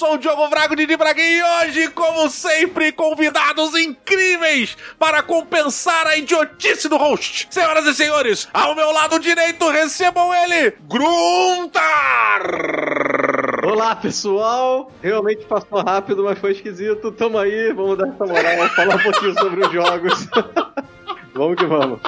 sou o Diogo Brago Didi Braguinho e hoje, como sempre, convidados incríveis para compensar a idiotice do host. Senhoras e senhores, ao meu lado direito recebam ele, Gruntar! Olá, pessoal! Realmente passou rápido, mas foi esquisito. Tamo aí, vamos dar essa moral, falar um pouquinho sobre os jogos. vamos que vamos.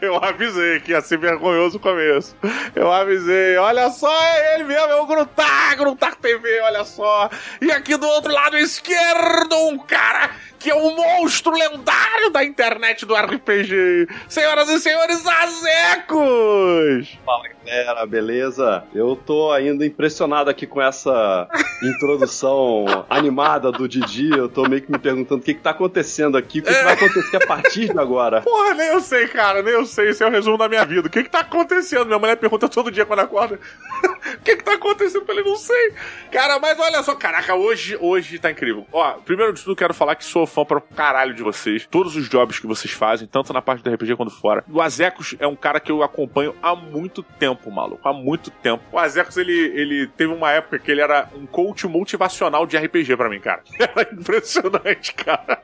Eu avisei que ia ser vergonhoso o começo. Eu avisei. Olha só, é ele mesmo, é o Gruntar, Gruntar TV, olha só. E aqui do outro lado esquerdo, um cara que é um monstro lendário da internet do RPG. Senhoras e senhores, Azecos! Fala, galera, beleza? Eu tô ainda impressionado aqui com essa introdução animada do Didi. Eu tô meio que me perguntando o que que tá acontecendo aqui, o que, que vai acontecer a partir de agora. Porra, nem eu sei, cara, nem eu sei. Esse é o resumo da minha vida. O que que tá acontecendo? Minha mulher pergunta todo dia quando acorda. o que que tá acontecendo? Eu falei, não sei. Cara, mas olha só, caraca, hoje, hoje tá incrível. Ó, primeiro de tudo, quero falar que sou fã pra caralho de vocês. Todos os jobs que vocês fazem, tanto na parte do RPG quanto fora. O Azecos é um cara que eu acompanho há muito tempo, maluco. Há muito tempo. O Azecos, ele, ele teve uma época que ele era um coach motivacional de RPG pra mim, cara. Era impressionante, cara.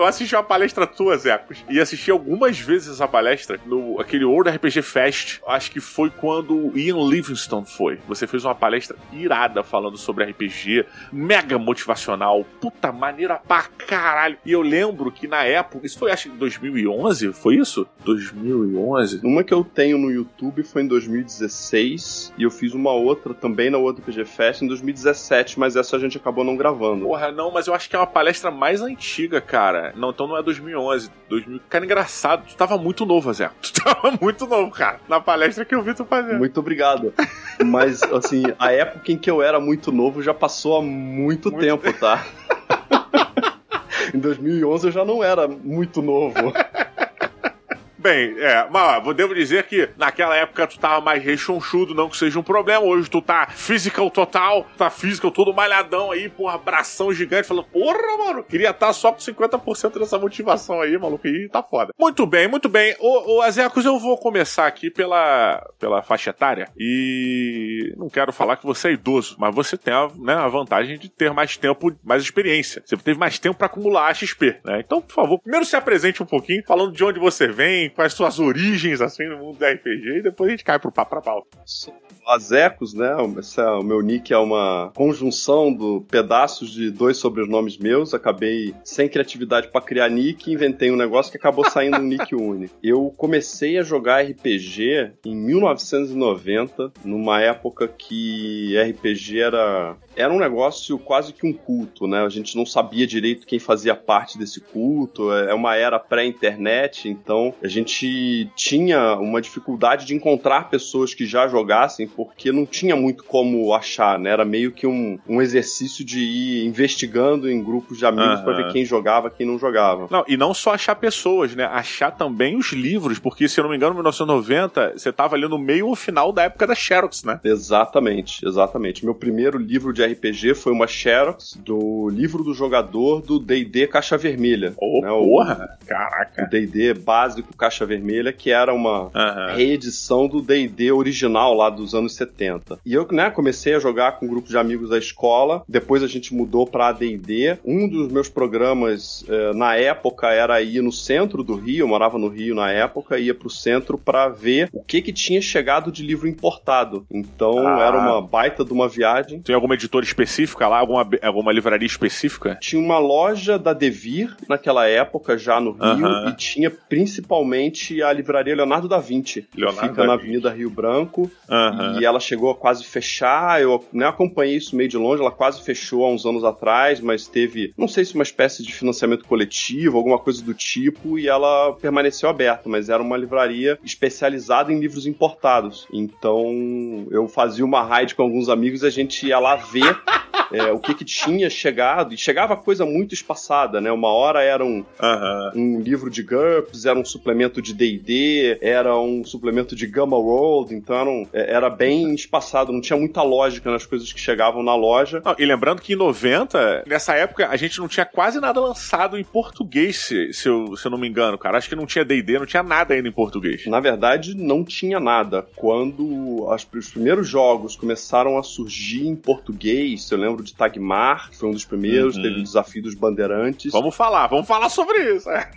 Eu assisti uma palestra tua, Zecos, e assisti algumas vezes essa palestra no aquele World RPG Fest. Acho que foi quando o Ian Livingstone foi. Você fez uma palestra irada falando sobre RPG, mega motivacional, puta maneira pra caralho. E eu lembro que na época, isso foi acho que em 2011, foi isso? 2011? Uma que eu tenho no YouTube foi em 2016 e eu fiz uma outra também na World RPG Fest em 2017, mas essa a gente acabou não gravando. Porra, não, mas eu acho que é uma palestra mais antiga, cara. Não, então não é 2011, 2000. Cara, engraçado, tu tava muito novo, Zé. Tu tava muito novo, cara, na palestra que eu vi tu fazer. Muito obrigado. Mas, assim, a época em que eu era muito novo já passou há muito, Muito tempo, tá? em 2011 eu já não era muito novo. Bem, é, mas ó, devo dizer que naquela época tu tava mais rechonchudo, não que seja um problema. Hoje tu tá physical total, tá physical todo malhadão aí, porra, abração gigante, falando, porra, mano, queria estar só com 50% dessa motivação aí, maluco, e tá foda. Muito bem, muito bem. Ô, ô Azecos, eu vou começar aqui pela, pela faixa etária e não quero falar que você é idoso, mas você tem a, né, a vantagem de ter mais tempo, mais experiência. Você teve mais tempo pra acumular XP, né? Então, por favor, primeiro se apresente um pouquinho, falando de onde você vem, quais suas origens, assim, no mundo do RPG, e depois a gente cai pro papo pra pauta. Azecos, né? Esse é- o meu nick é uma conjunção do pedaços de dois sobrenomes meus. Acabei sem criatividade pra criar nick e inventei um negócio que acabou saindo um nick único. Eu comecei a jogar RPG em 1990, numa época que RPG era era um negócio quase que um culto, né? A gente não sabia direito quem fazia parte desse culto. É uma era pré-internet, então a gente tinha uma dificuldade de encontrar pessoas que já jogassem, porque não tinha muito como achar, né? Era meio que um, um exercício de ir investigando em grupos de amigos Aham. pra ver quem jogava, quem não jogava. Não, e não só achar pessoas, né? Achar também os livros, porque se eu não me engano, em 1990, você tava ali no meio ou final da época da Xerox, né? Exatamente, exatamente. Meu primeiro livro de RPG foi uma Xerox do livro do jogador do D&D Caixa Vermelha. Ô, né? Porra! O Caraca! D&D básico Caixa Vermelha, que era uma Aham. reedição do D&D original lá dos anos 70. E eu, né, comecei a jogar com um grupo de amigos da escola, depois a gente mudou pra AD&D. Um dos meus programas eh, na época era ir no centro do Rio, eu morava no Rio na época, ia pro centro pra ver o que que tinha chegado de livro importado. Então Ah. era uma baita de uma viagem. Tem alguma editora específica lá? Alguma, alguma livraria específica? Tinha uma loja da Devir naquela época já no Rio Aham. e tinha principalmente a livraria Leonardo da Vinci, que Leonardo fica da na. Avenida Rio Branco Aham. e ela chegou a quase fechar. Eu né, acompanhei isso meio de longe. Ela quase fechou há uns anos atrás, mas teve, não sei se uma espécie de financiamento coletivo, alguma coisa do tipo, e ela permaneceu aberta. Mas era uma livraria especializada em livros importados. Então eu fazia uma raid com alguns amigos e a gente ia lá ver é, o que que tinha chegado, e chegava coisa muito espaçada, né? Uma hora era um, um livro de GURPS, era um suplemento de D&D, era um suplemento de Gamma World, então era, é, era bem espaçado, não tinha muita lógica nas coisas que chegavam na loja. Não, e lembrando que em 90, nessa época, a gente não tinha quase nada lançado em português, se, se, eu, se eu não me engano, cara. Acho que não tinha D&D, não tinha nada ainda em português. Na verdade, não tinha nada. Quando as, os primeiros jogos começaram a surgir em português, eu lembro de Tagmar, que foi um dos primeiros, uhum. teve o desafio dos bandeirantes. Vamos falar, vamos falar sobre isso. É.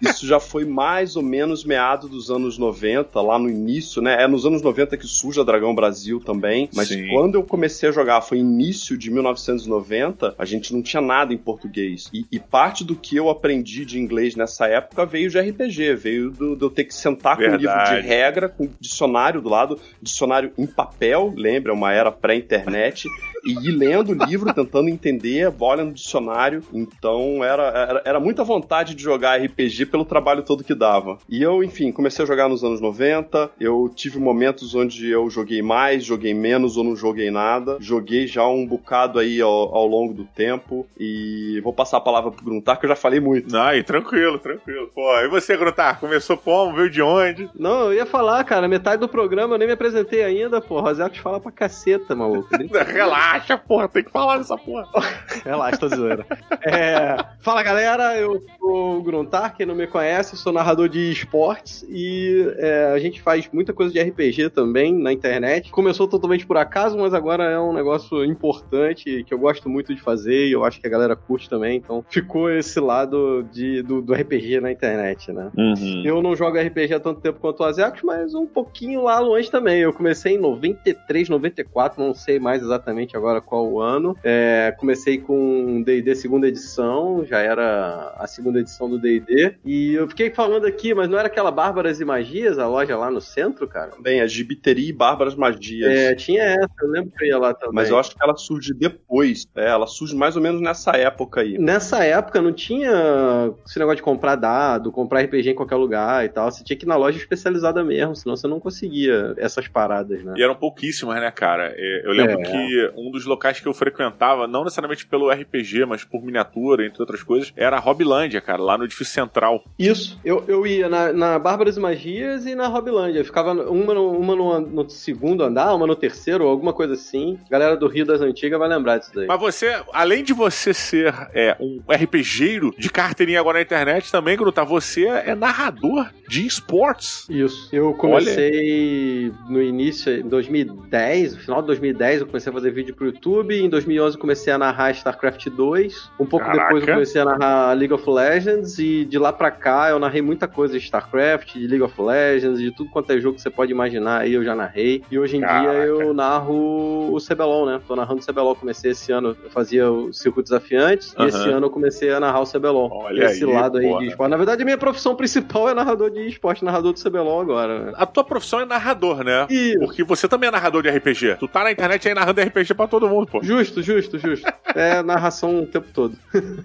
isso já foi mais ou menos meado dos anos 90, lá no início, né? É nos anos 90 que surge a Dragão Brasil também, mas Sim. quando eu comecei a jogar foi início de 1990, a gente não tinha nada em português. E, e parte do que eu aprendi de inglês nessa época veio de RPG, veio do, de eu ter que sentar Verdade. com um livro de regra, com dicionário do lado, dicionário em papel, lembra, uma era pré-internet, e ir lendo o livro, tentando entender, olhando no dicionário. Então era, era, era muita vontade de jogar RPG pelo trabalho todo que dava. E eu, enfim, comecei a jogar nos anos 90, eu tive momentos onde eu joguei mais, joguei menos ou não joguei nada. Joguei já um bocado aí ao, ao longo do tempo e vou passar a palavra pro Gruntar, que eu já falei muito. Não, e tranquilo, tranquilo. Pô, e você, Gruntar, começou como? Veio de onde? Não, eu ia falar, cara, metade do programa eu nem me apresentei ainda, pô. Roseto fala pra caceta, maluco. Relaxa, porra, tem que falar dessa porra. Relaxa, tô zoeira. É... Fala, galera, eu sou o Gruntar, quem não me conhece, eu sou narrador de esportes e é, a gente faz muita coisa de RPG também na internet. Começou totalmente por acaso, mas agora é um negócio importante que eu gosto muito de fazer e eu acho que a galera curte também, então ficou esse lado de, do, do RPG na internet, né? Uhum. Eu não jogo RPG há tanto tempo quanto o Azecos, mas um pouquinho lá longe também. Eu comecei em 93, 94, não sei mais exatamente agora qual o ano. É, comecei com D&D segunda edição, já era a segunda edição do D&D, e eu fiquei falando aqui, mas não era aquela Bárbaras e Magias, a loja lá no centro, cara? Bem, a Gibiteria e Bárbaras Magias. É, tinha essa, eu lembro que eu ia lá também. Mas eu acho que ela surge depois, é, ela surge mais ou menos nessa época aí. Nessa época não tinha esse negócio de comprar dado, comprar RPG em qualquer lugar e tal, você tinha que ir na loja especializada mesmo, senão você não conseguia essas paradas, né? E eram pouquíssimas, né, cara? É, eu lembro é. que um dos locais que eu frequentava, não necessariamente pelo RPG, mas por miniatura, entre outras coisas, era a Hobbilândia, cara, lá no edifício central. Isso, eu, eu ia na, na Bárbaras e Magias e na Hobbilândia. Eu ficava uma, no, uma no, no, segundo andar, uma no terceiro, alguma coisa assim. A galera do Rio das Antigas vai lembrar disso daí. Mas você, além de você ser é, um RPGeiro de carteirinha agora na internet também, Gruta, você é narrador de esportes. Isso. Eu comecei Olha. no início, em 2010, no final de 2010, eu comecei a fazer vídeo pro YouTube. Em 2011 comecei a narrar StarCraft 2. Um pouco Caraca. depois eu comecei a narrar League of Legends. E de lá pra cá eu narrei muita coisa de StarCraft, de League of Legends, de tudo quanto é jogo que você pode imaginar aí eu já narrei. E hoje em Caraca. dia eu narro o CBLOL, né? Tô narrando o CBLOL. Comecei esse ano, eu fazia o Circuito Desafiantes. Uhum. E esse ano eu comecei a narrar o CBLOL. Olha esse aí, lado aí porra. de esporte. Na verdade, a minha profissão principal é narrador de esporte, narrador do CBLOL agora. Né? A tua profissão é narrador, né? Isso. Porque você também é narrador de RPG. Tu tá na internet aí narrando RPG pra todo mundo, pô. Justo, justo, justo. é narração o tempo todo.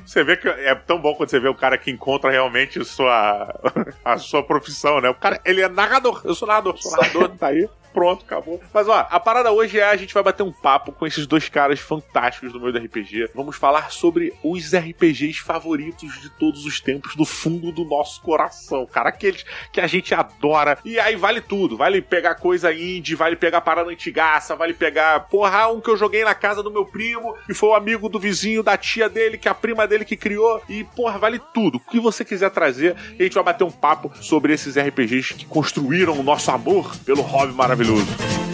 você vê que é tão bom quando você vê o cara que encontra realmente sua, a sua profissão, né? O cara, ele é narrador. Eu sou narrador, sou narrador, tá aí pronto, acabou. Mas ó, a parada hoje é a gente vai bater um papo com esses dois caras fantásticos do meio do RPG. Vamos falar sobre os RPGs favoritos de todos os tempos, do fundo do nosso coração. Cara, aqueles que a gente adora. E aí vale tudo. Vale pegar coisa indie, vale pegar parada antigaça, vale pegar, porra, um que eu joguei na casa do meu primo, e foi o amigo do vizinho, da tia dele, que é a prima dele que criou. E, porra, vale tudo. O que você quiser trazer, a gente vai bater um papo sobre esses RPGs que construíram o nosso amor pelo hobby maravilhoso maravilhoso.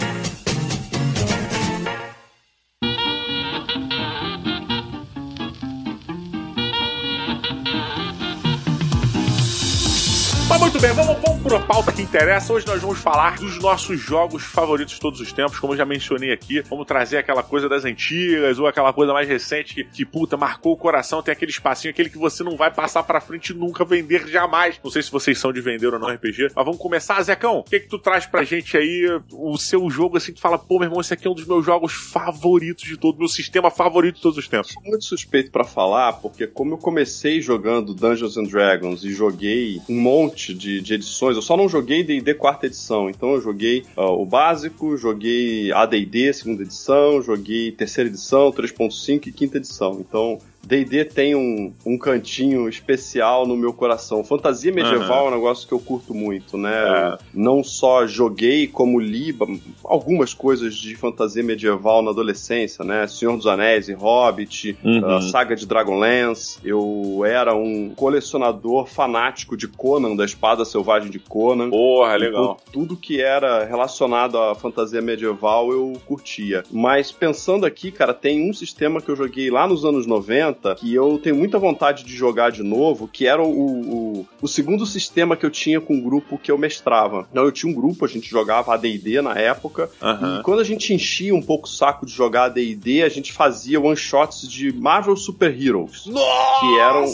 Vamos, para a pauta que interessa. Hoje nós vamos falar dos nossos jogos favoritos de todos os tempos, como eu já mencionei aqui. Vamos trazer aquela coisa das antigas ou aquela coisa mais recente que, que puta, marcou o coração. Tem aquele espacinho, aquele que você não vai passar para frente nunca vender jamais. Não sei se vocês são de vender ou não RPG, mas vamos começar. Zecão, o que, que tu traz pra gente aí? O seu jogo assim que fala, pô, meu irmão, esse aqui é um dos meus jogos favoritos de todo, meu sistema favorito de todos os tempos. Sou muito suspeito para falar, porque como eu comecei jogando Dungeons and Dragons e joguei um monte de, de edições, eu só não joguei D&D quarta edição, então eu joguei uh, o básico, joguei AD&D segunda edição, joguei terceira edição, 3.5 e quinta edição. Então, D&D tem um, um cantinho especial no meu coração. Fantasia medieval uhum. é um negócio que eu curto muito, né? É. Não só joguei, como li algumas coisas de fantasia medieval na adolescência, né? Senhor dos Anéis e Hobbit, uhum. a saga de Dragonlance. Eu era um colecionador fanático de Conan, da Espada Selvagem de Conan. Porra, legal. Então, tudo que era relacionado à fantasia medieval eu curtia. Mas pensando aqui, cara, tem um sistema que eu joguei lá nos anos 90 que eu tenho muita vontade de jogar de novo, que era o, o, o segundo sistema que eu tinha com o grupo que eu mestrava. Então eu tinha um grupo, a gente jogava AD&D na época, uhum. e quando a gente enchia um pouco o saco de jogar AD&D, a gente fazia one-shots de Marvel Super Heroes. Nossa que eram...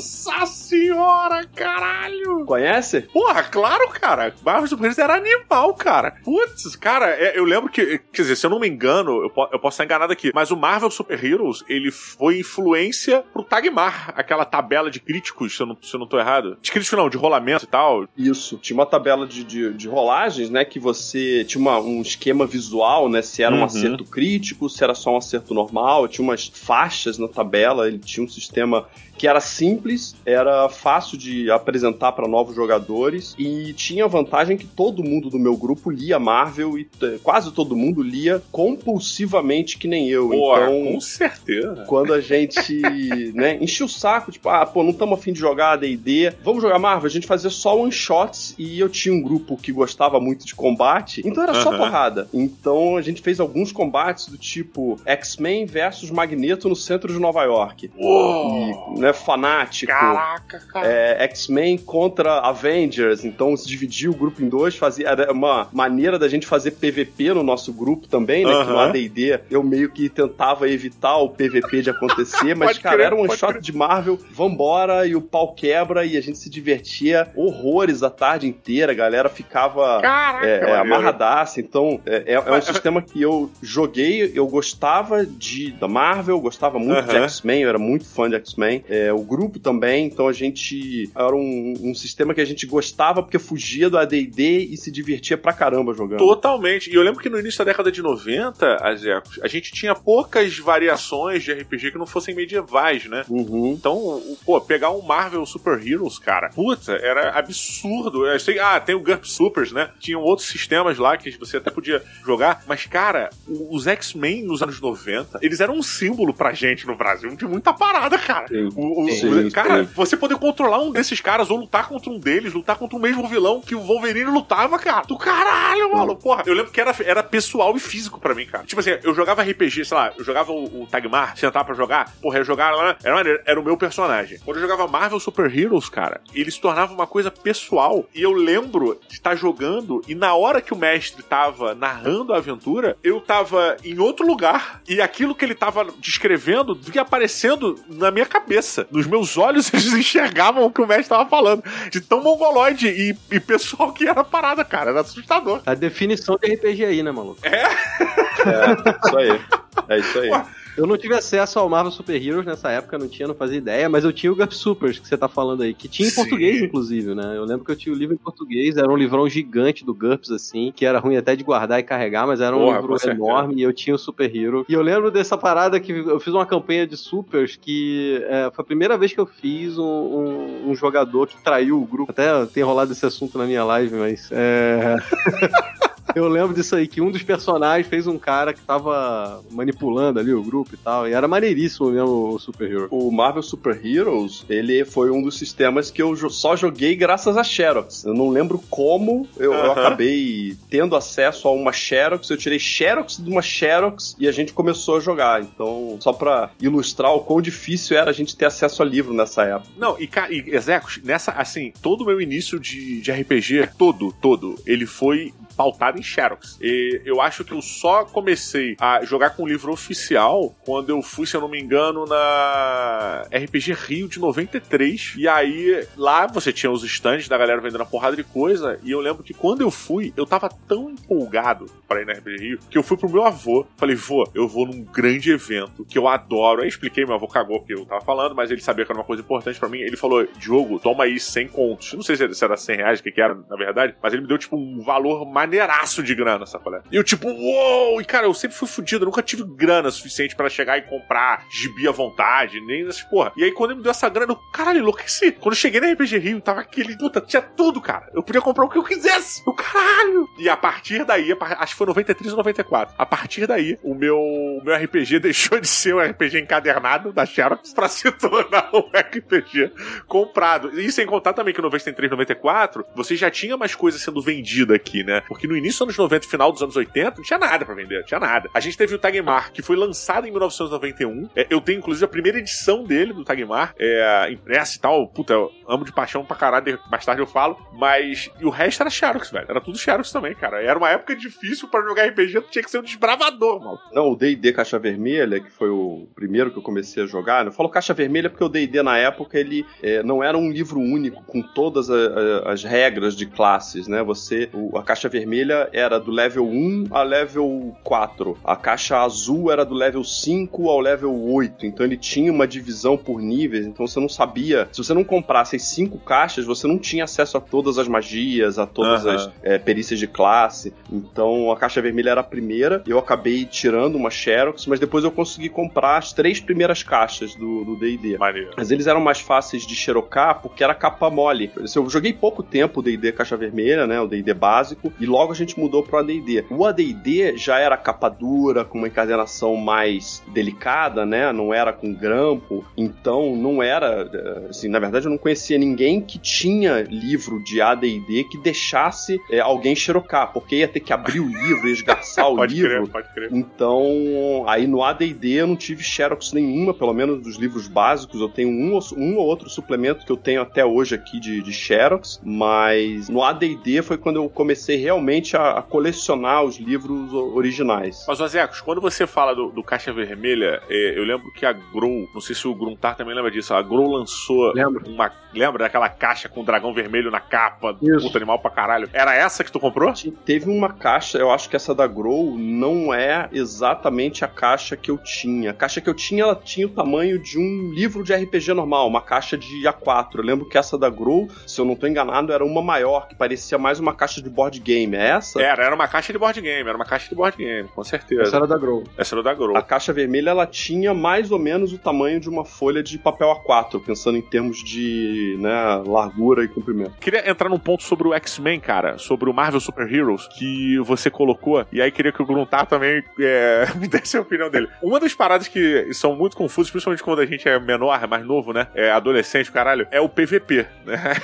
senhora, caralho! Conhece? Porra, claro, cara. Marvel Super Heroes era animal, cara. Putz, cara, é, eu lembro que, quer dizer, se eu não me engano, eu, eu posso estar enganado aqui, mas o Marvel Super Heroes, ele foi influência pro Tagmar, aquela tabela de críticos, se eu não, se eu não tô errado. De críticos não, de rolamento e tal. Isso. Tinha uma tabela de, de, de rolagens, né? Que você tinha uma, um esquema visual, né? Se era um uhum. acerto crítico, se era só um acerto normal. Tinha umas faixas na tabela, ele tinha um sistema que era simples, era fácil de apresentar para novos jogadores e tinha a vantagem que todo mundo do meu grupo lia Marvel e quase todo mundo lia compulsivamente que nem eu. Pô, então, com certeza. Quando a gente, né, enchia o saco, tipo, ah, pô, não estamos afim de jogar D&D, vamos jogar Marvel, a gente fazia só one shots e eu tinha um grupo que gostava muito de combate, então era só porrada. Então a gente fez alguns combates do tipo X-Men versus Magneto no centro de Nova York. Uou! E, né, fanático. Caraca, cara. É, X-Men contra Avengers, então se dividia o grupo em dois, fazia era uma maneira da gente fazer PVP no nosso grupo também, né? Uh -huh. Que no AD&D eu meio que tentava evitar o PVP de acontecer, mas cara, crer, era um shot crer. de Marvel, vambora e o pau quebra e a gente se divertia horrores a tarde inteira, a galera ficava Caraca, é, é, amarradaça, então é, é, é um sistema que eu joguei, eu gostava de da Marvel, gostava muito uh -huh. de X-Men, eu era muito fã de X-Men, é, o grupo também, então a gente era um, um, sistema que a gente gostava porque fugia do AD&D e se divertia pra caramba jogando. Totalmente. E eu lembro que no início da década de 90, Azecos, a gente tinha poucas variações de RPG que não fossem medievais, né? Uhum. Então, pô, pegar um Marvel Super Heroes, cara, puta, era absurdo. Eu sei, ah, tem o GURP Supers, né? Tinham outros sistemas lá que você até podia jogar, mas, cara, os X-Men nos anos 90, eles eram um símbolo pra gente no Brasil de muita parada, cara. Sim. O, o, sim, cara, sim. você poder controlar um desses caras ou lutar contra um deles, lutar contra o mesmo vilão que o Wolverine lutava, cara. Do caralho, mano. Porra, eu lembro que era, era pessoal e físico pra mim, cara. Tipo assim, eu jogava RPG, sei lá, eu jogava o, o Tagmar, sentava pra jogar, porra, eu jogava lá, era, era o meu personagem. Quando eu jogava Marvel Super Heroes, cara, ele se tornava uma coisa pessoal. E eu lembro de estar jogando e na hora que o mestre tava narrando a aventura, eu tava em outro lugar e aquilo que ele tava descrevendo ia aparecendo na minha cabeça cabeça, nos meus olhos, eles enxergavam o que o mestre estava falando. De tão mongoloide e, e pessoal que era parada, cara. Era assustador. A definição de RPG aí, né, maluco? É? É, isso aí. É isso aí. Ué. Eu não tive acesso ao Marvel Super Heroes nessa época, não tinha, não fazia ideia, mas eu tinha o Gup Supers, que você tá falando aí, que tinha em Sim. português, inclusive, né? Eu lembro que eu tinha o livro em português, era um livrão gigante do GURPS, assim, que era ruim até de guardar e carregar, mas era um Porra, livro enorme e eu tinha o Super Hero. E eu lembro dessa parada que eu fiz uma campanha de Supers que é, foi a primeira vez que eu fiz um, um, um, jogador que traiu o grupo. Até tem rolado esse assunto na minha live, mas. É... Eu lembro disso aí, que um dos personagens fez um cara que tava manipulando ali o grupo e tal. E era maneiríssimo mesmo o Super Hero. O Marvel Super Heroes, ele foi um dos sistemas que eu só joguei graças a Xerox. Eu não lembro como eu, uh -huh. eu acabei tendo acesso a uma Xerox. Eu tirei Xerox de uma Xerox e a gente começou a jogar. Então, só pra ilustrar o quão difícil era a gente ter acesso a livro nessa época. Não, e, e Execos, nessa, assim, todo o meu início de, de RPG, todo, todo, ele foi pautado em Xerox. E eu acho que eu só comecei a jogar com o livro oficial quando eu fui, se eu não me engano, na RPG Rio de 93. E aí lá você tinha os stands da galera vendendo a porrada de coisa. E eu lembro que quando eu fui, eu tava tão empolgado para ir na RPG Rio que eu fui pro meu avô. Falei, vô, eu vou num grande evento que eu adoro. Aí expliquei, meu avô cagou porque eu tava falando, mas ele sabia que era uma coisa importante para mim. Ele falou, Diogo, toma aí 100 contos. Não sei se era 100 reais, o que, que era, na verdade, mas ele me deu, tipo, um valor maneiraço de grana, sacolé. E eu, tipo, uou! E, cara, eu sempre fui fudido, eu nunca tive grana suficiente para chegar e comprar gibi à vontade, nem essas porra. E aí, quando ele me deu essa grana, eu, caralho, enlouqueci. Quando eu cheguei na RPG Rio, tava aquele, puta, tinha tudo, cara. Eu podia comprar o que eu quisesse. O caralho! E a partir daí, acho que foi 93 ou 94. A partir daí, o meu, o meu RPG deixou de ser um RPG encadernado da Xerox pra se tornar um RPG comprado. E sem contar também que no 93, 94, você já tinha mais coisas sendo vendida aqui, né? Porque no início anos 90 final dos anos 80, não tinha nada para vender, não tinha nada. A gente teve o Tagmar, que foi lançado em 1991. É, eu tenho, inclusive, a primeira edição dele, do Tagmar, é, impressa e tal. Puta, eu amo de paixão pra caralho, mais tarde eu falo. Mas e o resto era Xerox, velho. Era tudo Xerox também, cara. Era uma época difícil para jogar RPG, tu tinha que ser um desbravador, mal. Não, o D&D Caixa Vermelha, que foi o primeiro que eu comecei a jogar, eu falo Caixa Vermelha porque o D&D na época, ele é, não era um livro único com todas a, a, as regras de classes, né? Você, o, a Caixa Vermelha era do level 1 a level 4. A Caixa Azul era do level 5 ao level 8. Então ele tinha uma divisão por níveis, então você não sabia, se você não comprasse as cinco caixas, você não tinha acesso a todas as magias, a todas uhum. as é, perícias de classe. Então a Caixa Vermelha era a primeira, eu acabei tirando uma Xerox, mas depois eu consegui comprar as três primeiras caixas do D&D. Mas eles eram mais fáceis de xerocar porque era capa mole. Eu joguei pouco tempo o D&D Caixa Vermelha, né, o D&D básico, e logo a gente mudou pro AD&D. O AD&D já era capa dura, com uma encadernação mais delicada, né, não era com grampo, então não era, assim, na verdade eu não conhecia ninguém que tinha livro de AD&D que deixasse é, alguém xerocar, porque ia ter que abrir o livro, esgarçar o pode livro. Crer, pode crer. Então, aí no AD&D eu não tive xerox nenhuma, pelo menos dos livros básicos, eu tenho um, um ou outro suplemento que eu tenho até hoje aqui de, de xerox, mas no AD&D foi quando eu comecei realmente a, a colecionar os livros originais. Mas, Ozecos, quando você fala do, do Caixa Vermelha, é, eu lembro que a Grow, não sei se o Gruntar também lembra disso, a Grow lançou Lembro. uma. Lembra daquela caixa com o dragão vermelho na capa, Isso. puta animal pra caralho? Era essa que tu comprou? Teve uma caixa, eu acho que essa da Grow não é exatamente a caixa que eu tinha. A caixa que eu tinha, ela tinha o tamanho de um livro de RPG normal, uma caixa de A4. Eu lembro que essa da Grow, se eu não tô enganado, era uma maior, que parecia mais uma caixa de board game. É Era, era uma caixa de board game, era uma caixa de board game, com certeza. Essa era da Grow. Essa era da Grow. A caixa vermelha, ela tinha mais ou menos o tamanho de uma folha de papel A4, pensando em termos de né, largura e comprimento. Queria entrar num ponto sobre o X-Men, cara, sobre o Marvel Super Heroes, que você colocou, e aí queria que o Gruntar também é, me desse a opinião dele. Uma das paradas que são muito confusas, principalmente quando a gente é menor, é mais novo, né? É adolescente, caralho, é o PVP, né?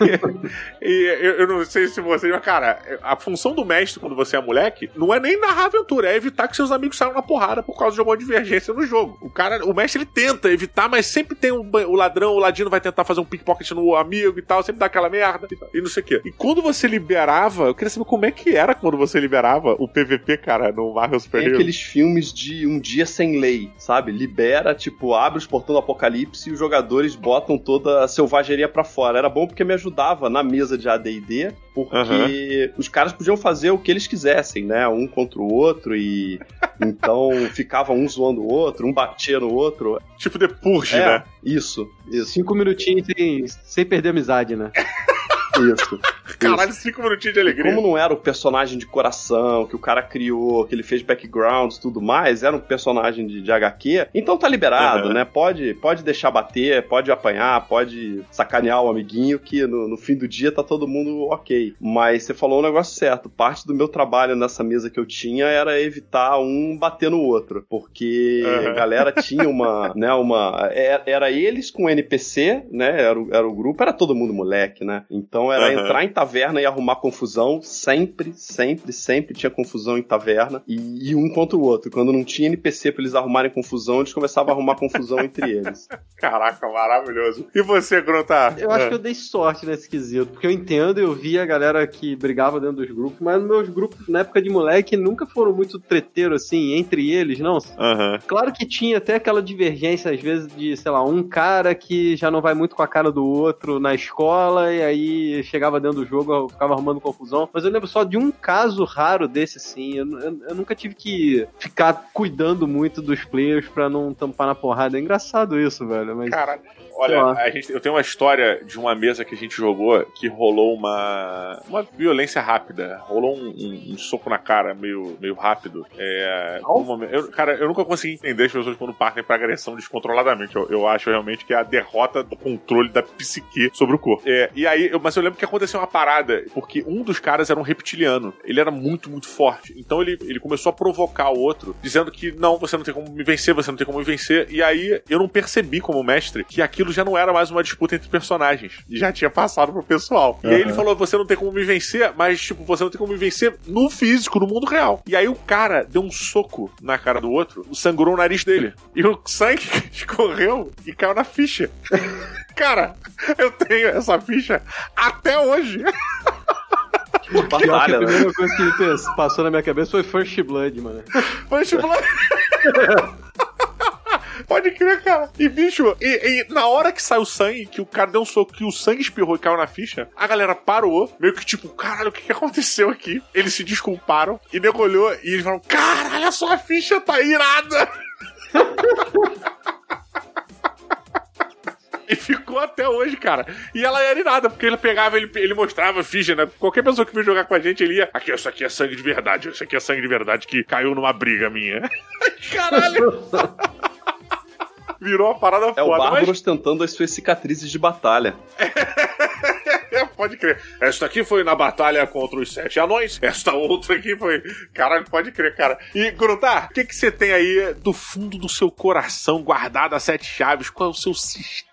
e, e eu, eu, não sei se você, mas, cara, a função do mestre quando você é moleque não é nem narrar aventura, é evitar que seus amigos saiam na porrada por causa de alguma divergência no jogo. O cara, o mestre, ele tenta evitar, mas sempre tem um, o ladrão, o ladino vai tentar fazer um pickpocket no amigo e tal, sempre dá aquela merda e, e não sei o quê. E quando você liberava, eu queria saber como é que era quando você liberava o PVP, cara, no Marvel Super Tem aqueles filmes de um dia sem lei, sabe? Libera, tipo, abre os portões do apocalipse e os jogadores botam toda a selvageria para fora. Era bom porque me ajudava na mesa de AD&D, porque uhum. os caras podiam fazer o que eles quisessem, né? Um contra o outro e então ficava um zoando o outro, um batia no outro. Tipo de purge, é, né? Isso, isso. Cinco minutinhos sem, sem perder a amizade, né? Isso. Caralho, cinco minutinhos de alegria. E como não era o personagem de coração que o cara criou, que ele fez backgrounds e tudo mais, era um personagem de, de HQ, então tá liberado, uhum. né? Pode, pode deixar bater, pode apanhar, pode sacanear o amiguinho, que no, no, fim do dia tá todo mundo ok. Mas você falou um negócio certo. Parte do meu trabalho nessa mesa que eu tinha era evitar um bater no outro. Porque uhum. a galera tinha uma, né, uma. Era, é, era eles com NPC, né? Era, era o grupo, era todo mundo moleque, né? Então Então era uhum. entrar em taverna e arrumar confusão. Sempre, sempre, sempre tinha confusão em taverna. E, e um contra o outro. Quando não tinha NPC pra eles arrumarem confusão, eles começavam a arrumar confusão entre eles. Caraca, maravilhoso. E você, Gruntar? Eu acho é. que eu dei sorte nesse quesito. Porque eu entendo, eu vi a galera que brigava dentro dos grupos, mas meus grupos, na época de moleque, nunca foram muito treteiros assim, entre eles, não. Uhum. Claro que tinha até aquela divergência, às vezes, de, sei lá, um cara que já não vai muito com a cara do outro na escola, e aí chegava dentro do jogo, eu ficava arrumando confusão. Mas eu lembro só de um caso raro desse, assim. Eu, eu, eu nunca tive que ficar cuidando muito dos players pra não tampar na porrada. É engraçado isso, velho. Mas... Caralho. Olha, gente, eu tenho uma história de uma mesa que a gente jogou que rolou uma, uma violência rápida. Rolou um, um, um soco na cara meio, meio rápido. É, um eu, cara, eu nunca consegui entender as pessoas quando partem pra agressão descontroladamente. Eu, eu acho realmente que é a derrota do controle da psique sobre o corpo. É, e aí, eu, mas eu lembro que aconteceu uma parada, porque um dos caras era um reptiliano. Ele era muito, muito forte. Então ele, ele começou a provocar o outro, dizendo que não, você não tem como me vencer, você não tem como me vencer. E aí eu não percebi como mestre que aquilo aquilo já não era mais uma disputa entre personagens. Já tinha passado pro pessoal. Uhum. E aí ele falou: você não tem como me vencer, mas, tipo, você não tem como me vencer no físico, no mundo real. E aí o cara deu um soco na cara do outro, sangrou o nariz dele. E o sangue escorreu e caiu na ficha. cara, eu tenho essa ficha até hoje. Batalha, a né? primeira né? coisa que passou na minha cabeça foi First Blood, mano. First Blood. Pode crer, cara. E, bicho, e, e, na hora que sai o sangue, que o cara deu um soco, que o sangue espirrou e caiu na ficha, a galera parou, meio que tipo, caralho, o que, aconteceu aqui? Eles se desculparam e nego olhou e eles falaram, caralho, a sua ficha tá irada! E ficou até hoje, cara. E ela era irada, porque ele pegava, ele, ele mostrava a ficha, né? Qualquer pessoa que veio jogar com a gente, ele ia. Aqui, isso aqui é sangue de verdade. Isso aqui é sangue de verdade que caiu numa briga minha. Caralho! Virou uma parada é foda. É o Bárbaros mas... tentando as suas cicatrizes de batalha. pode crer. Esta aqui foi na batalha contra os sete anões. Esta outra aqui foi. Caralho, pode crer, cara. E, Grutar, o que, que você tem aí do fundo do seu coração guardado a sete chaves? Qual é o seu sistema?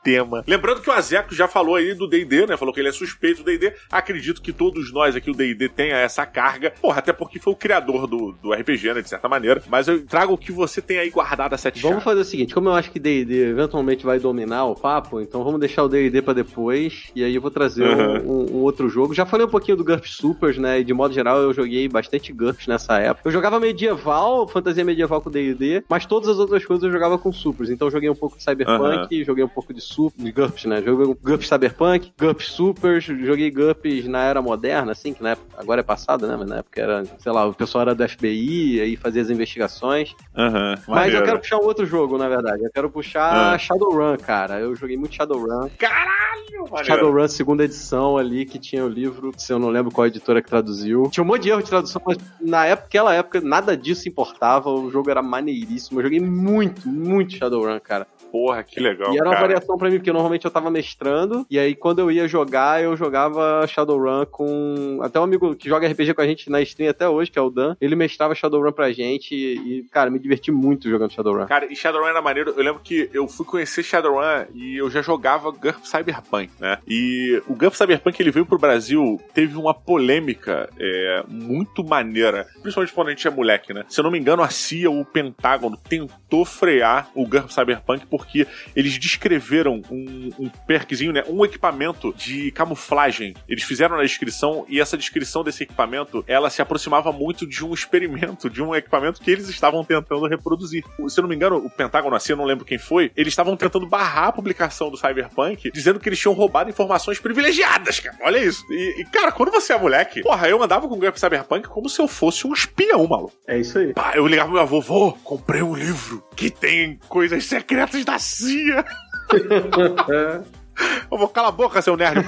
Lembrando que o Azeco já falou aí do DD, né? Falou que ele é suspeito do DD. Acredito que todos nós aqui, o DD, tenha essa carga. Porra, até porque foi o criador do, do RPG, né? De certa maneira. Mas eu trago o que você tem aí guardado a sete vamos chaves. Fazer o seguinte: como eu acho que DD eventualmente vai dominar o papo, então vamos deixar o DD pra depois. E aí eu vou trazer uhum. um um, outro jogo. Já falei um pouquinho do GURPS Supers, né? E de modo geral eu joguei bastante GURPS nessa época. Eu jogava medieval, fantasia medieval com D&D, mas todas as outras coisas eu jogava com Supers. Então eu joguei um pouco de Cyberpunk, joguei um pouco de, super, GURPS, né? Joguei GURPS Cyberpunk, GURPS Supers, joguei GURPS na era moderna, assim, que na época, agora é passado, né? Mas na época era, sei lá, o pessoal era do FBI, aí fazia as investigações. Uhum, mas eu quero puxar um outro jogo, na verdade. Eu quero puxar uhum. Shadowrun, cara. Eu joguei muito Shadowrun. Caralho! Shadowrun, segunda edição ali, que tinha o livro, se eu não lembro qual editora que traduziu. Tinha um monte de erro de tradução, mas na época, aquela época, nada disso importava. O jogo era maneiríssimo. Eu joguei muito, muito Shadowrun, cara porra, que legal. E era uma variação para mim, porque normalmente eu tava mestrando, e aí quando eu ia jogar, eu jogava Shadowrun com. Até um amigo que joga RPG com a gente na stream até hoje, que é o Dan, ele mestrava Shadowrun pra gente, e, cara, me diverti muito jogando Shadowrun. Cara, e Shadowrun era maneiro. Eu lembro que eu fui conhecer Shadowrun e eu já jogava GURP Cyberpunk, né? E o GURP Cyberpunk, ele veio pro Brasil, teve uma polêmica é, muito maneira, principalmente quando a gente é moleque, né? Se eu não me engano, a CIA, o Pentágono, tentou frear o GURP Cyberpunk por porque eles descreveram um, um perkzinho, né? Um equipamento de camuflagem. Eles fizeram na descrição e essa descrição desse equipamento, ela se aproximava muito de um experimento, de um equipamento que eles estavam tentando reproduzir. Se eu não me engano, o Pentágono, assim, eu não lembro quem foi, eles estavam tentando barrar a publicação do Cyberpunk, dizendo que eles tinham roubado informações privilegiadas, cara. Olha isso. E, e cara, quando você é moleque, porra, eu andava com o Gap Cyberpunk como se eu fosse um espião, maluco. É isso aí. Pá, eu ligava pro meu avô, vô, comprei um livro que tem coisas secretas da CIA. Eu vou calar a boca, seu nerd.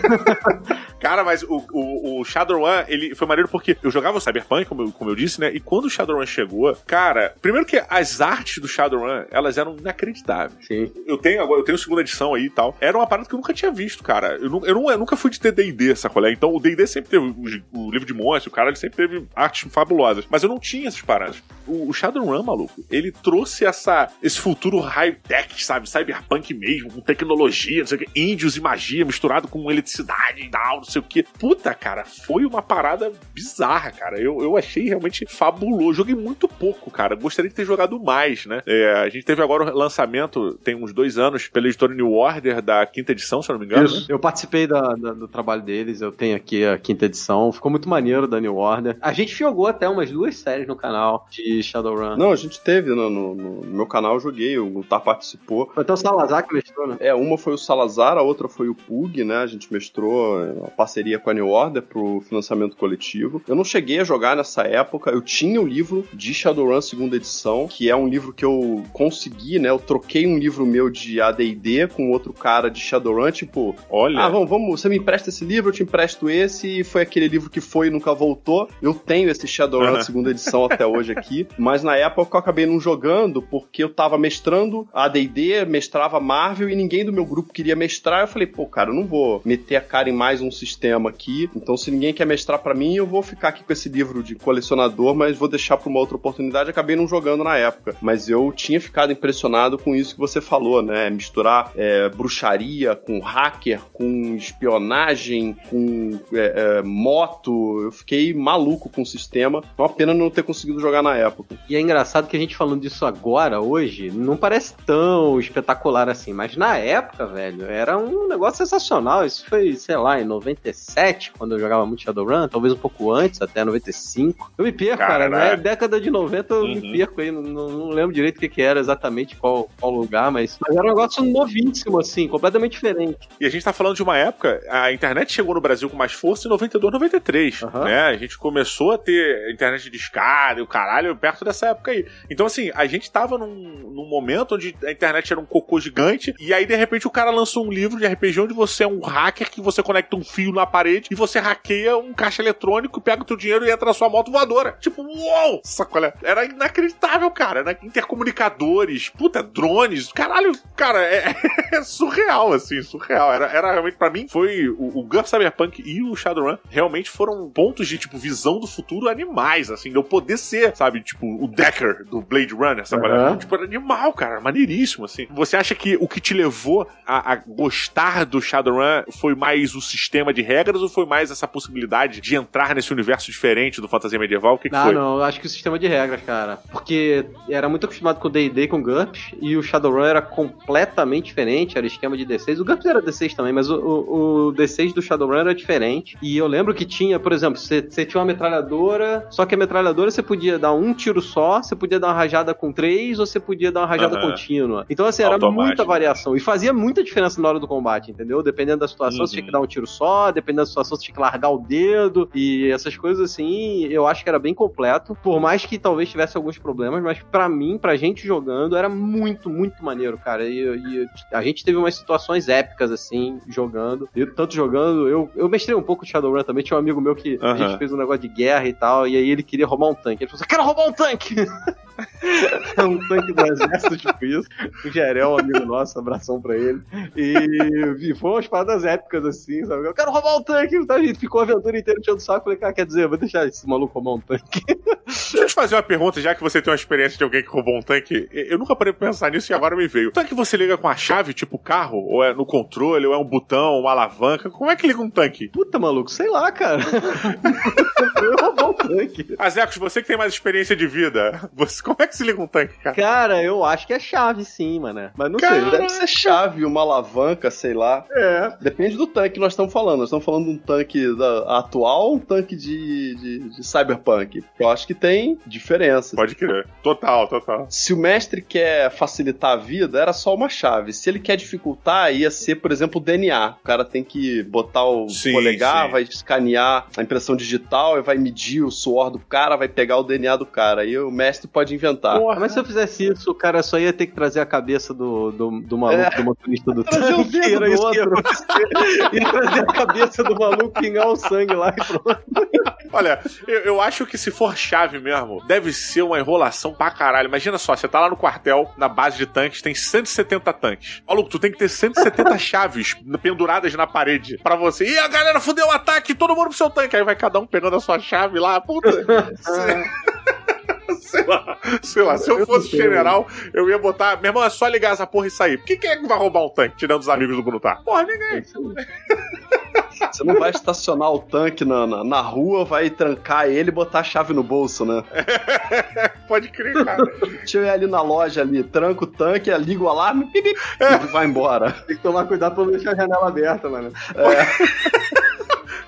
Cara, mas o, o, o, Shadowrun, ele foi maneiro porque eu jogava o Cyberpunk, como eu, como eu disse, né? E quando o Shadowrun chegou, cara, primeiro que as artes do Shadowrun, elas eram inacreditáveis. Sim. Eu tenho agora, eu tenho segunda edição aí e tal. Era uma parada que eu nunca tinha visto, cara. Eu, eu, eu nunca fui de ter D&D, sacolé. Então o D&D sempre teve o, o, livro de monstro, o cara, ele sempre teve artes fabulosas. Mas eu não tinha essas paradas. O, o Shadowrun, maluco, ele trouxe essa, esse futuro high-tech, sabe? Cyberpunk mesmo, com tecnologia, não sei o que, índios e magia misturado com eletricidade e tal, não sei o que. Puta, cara, foi uma parada bizarra, cara. Eu, eu achei realmente fabuloso. Joguei muito pouco, cara. Gostaria de ter jogado mais, né? É, a gente teve agora o lançamento, tem uns dois anos, pela editora New Order, da quinta edição, se eu não me engano. Isso. Né? Eu participei da, da, do trabalho deles, eu tenho aqui a quinta edição. Ficou muito maneiro da New Order. A gente jogou até umas duas séries no canal de Shadowrun. Não, a gente teve no, no, no meu canal, eu joguei, o Gutar participou. Foi até o Salazar que mestrou, né? É, uma foi o Salazar, a outra foi o Pug, né? A gente mestrou uma parceria com a New Order pro financiamento coletivo. Eu não cheguei a jogar nessa época, eu tinha o livro de Shadowrun segunda edição, que é um livro que eu consegui, né? Eu troquei um livro meu de AD&D com outro cara de Shadowrun, tipo, olha, ah, vamos, vamos, você me empresta esse livro, eu te empresto esse, e foi aquele livro que foi e nunca voltou. Eu tenho esse Shadowrun uhum. segunda edição até hoje aqui, mas na época eu acabei não jogando porque eu tava mestrando AD&D, mestrava Marvel e ninguém do meu grupo queria mestrar. Eu falei, pô, cara, eu não vou meter a cara em mais um sistema aqui. Então, se ninguém quer mestrar para mim, eu vou ficar aqui com esse livro de colecionador, mas vou deixar para uma outra oportunidade. Acabei não jogando na época, mas eu tinha ficado impressionado com isso que você falou, né? Misturar é, bruxaria com hacker, com espionagem, com é, é, moto. Eu fiquei maluco com o sistema. Uma pena não ter conseguido jogar na época. E é engraçado que a gente falando disso agora, hoje, não parece tão espetacular assim, mas na época, velho, era um negócio sensacional. Isso foi, sei lá, em 97, quando eu jogava muito Shadowrun, talvez um pouco antes, até 95. Eu me perco, cara, cara né? década de 90 eu uhum. me perco aí, não, não, lembro direito o que, que era exatamente, qual, qual lugar, mas, mas era um negócio novíssimo, assim, completamente diferente. E a gente tá falando de uma época, a internet chegou no Brasil com mais força em 92, 93, uhum. né? A gente começou a ter internet de escada e o caralho perto dessa época aí. Então, assim, a gente tava num, num momento onde a internet era um cocô gigante, e aí, de repente, o cara lançou um livro de RPG onde você é um hacker que você conecta um fio na parede e você hackeia um caixa eletrônico, pega o teu dinheiro e entra na sua moto voadora. Tipo, uou! Sacolé. Era inacreditável, cara. Era intercomunicadores, puta, drones. Caralho, cara, é, é surreal, assim, surreal. Era, era realmente, pra mim, foi o, o GURPS Cyberpunk e o Shadowrun realmente foram pontos de, tipo, visão do futuro animais, assim, de eu poder ser, sabe, tipo, o Decker do Blade Runner, sabe? Uhum. Tipo, era animal, cara, maneiríssimo, assim. Você acha que o que te levou a, a gostar do Shadowrun foi mais o sistema de regras ou foi mais essa possibilidade de entrar nesse universo diferente do fantasia medieval? O que, não, que foi? Não, eu acho que o sistema de regras, cara. Porque era muito acostumado com o D&D, com GURPS, e o Shadowrun era completamente diferente, era esquema de D6. O GURPS era D6 também, mas o, o, o D6 do Shadowrun era diferente. E eu lembro que tinha, por exemplo, você, tinha uma metralhadora, só que a metralhadora você podia dar um tiro só, você podia dar uma rajada com três, ou você podia dar uma rajada uhum. contínua. Então, assim, era muita variação. E fazia muita diferença na hora do combate, entendeu? Dependendo da situação, uhum. você tinha que dar um tiro só, dependendo da situação, você tinha que largar o dedo. E essas coisas, assim, eu acho que era bem completo. Por mais que talvez tivesse alguns problemas, mas para mim, pra gente jogando, era muito, muito maneiro, cara. E, e, a gente teve umas situações épicas, assim, jogando. Eu, tanto jogando, eu, eu mestrei um pouco de Shadowrun também. Tinha um amigo meu que uhum. a gente fez um negócio de guerra e tal, e aí ele queria roubar um tanque. Ele falou assim: quero roubar um tanque! é um tanque do exército, tipo isso. O Jerel, um amigo nosso, abração pra ele. E, e foi umas paradas épicas, assim, sabe? Eu quero roubar um tanque! Tá? A gente ficou a aventura inteira tirando saco. Falei, cara, quer dizer, vou deixar esse maluco roubar um tanque. Deixa eu te fazer uma pergunta, já que você tem uma experiência de alguém que roubou um tanque. Eu nunca parei pra pensar nisso e agora me veio. O tanque você liga com a chave, tipo carro? Ou é no controle, ou é um botão, uma alavanca? Como é que liga um tanque? Puta, maluco, sei lá, cara. eu roubou um tanque. Azecos, você que tem mais experiência de vida, você, como é que se liga um tanque, cara? Cara, eu acho que é chave, sim, mano. Mas não cara, sei. Deve ser chave, uma alavanca, sei lá. É. Depende do tanque que nós estamos falando. Nós estamos falando de um tanque da, atual ou um tanque de, de, de cyberpunk? Eu acho que tem diferença. Pode crer. Total, total. Se o mestre quer facilitar a vida, era só uma chave. Se ele quer dificultar, ia ser, por exemplo, o DNA. O cara tem que botar o sim, polegar, sim. vai escanear a impressão digital, e vai medir o suor do cara, vai pegar o DNA do cara. Aí o mestre pode inventar. Porra, mas se eu fizesse isso, o cara só ia ter que trazer a cabeça do, do, do maluco, é. do motorista do tanque. Era isso que ia ia trazer a cabeça do maluco, pingar o sangue lá e pronto. Olha, eu, eu acho que se for chave mesmo, deve ser uma enrolação pra caralho. Imagina só, você tá lá no quartel, na base de tanques, tem 170 tanques. Maluco, tu tem que ter 170 chaves penduradas na parede pra você. E a galera fudeu o ataque, todo mundo pro seu tanque. Aí vai cada um pegando a sua chave lá, puta. sei lá, sei lá. Se eu, fosse general, eu ia botar. Meu irmão, é só ligar essa porra e sair. Por que quem é que vai roubar um tanque tirando os amigos do Brutar? Porra, ninguém. Você não vai estacionar o tanque na, na, na, rua, vai trancar ele e botar a chave no bolso, né? Pode crer, cara. Deixa eu ir ali na loja ali, tranco o tanque, ligo o alarme pip, pip, e vai embora. Tem que tomar cuidado pra não deixar a janela aberta, mano. É.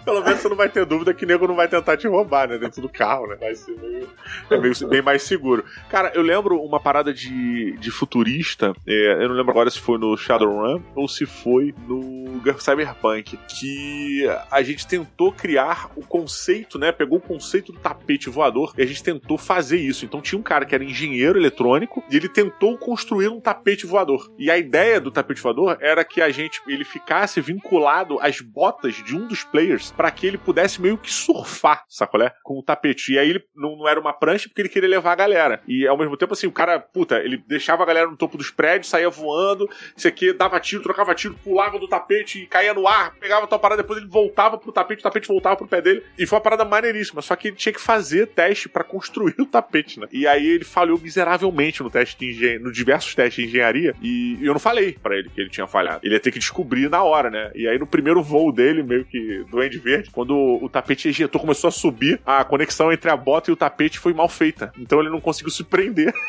Pelo menos você não vai ter dúvida que nego não vai tentar te roubar, né? Dentro do carro, né? Vai ser meio, é meio, bem mais seguro. Cara, eu lembro uma parada de, de futurista, é, eu não lembro agora se foi no Shadowrun ou se foi no Cyberpunk, que a gente tentou criar o conceito, né? Pegou o conceito do tapete voador e a gente tentou fazer isso. Então tinha um cara que era engenheiro eletrônico e ele tentou construir um tapete voador. E a ideia do tapete voador era que a gente ele ficasse vinculado às botas de um dos players para que ele pudesse meio que surfar, sacolé? Com o tapete. E aí ele não, não, era uma prancha porque ele queria levar a galera. E ao mesmo tempo, assim, o cara, puta, ele deixava a galera no topo dos prédios, saía voando, isso aqui, dava tiro, trocava tiro, pulava do tapete e caía no ar, pegava tua parada, depois ele voltava pro tapete, o tapete voltava pro pé dele. E foi uma parada maneiríssima. Só que ele tinha que fazer teste para construir o tapete, né? E aí ele falhou miseravelmente no teste de engenharia, no diversos testes de engenharia. E eu não falei para ele que ele tinha falhado. Ele ia ter que descobrir na hora, né? E aí no primeiro voo dele, meio que doente verde, quando o tapete ejetou, começou a subir, a conexão entre a bota e o tapete foi mal feita. Então ele não conseguiu se prender.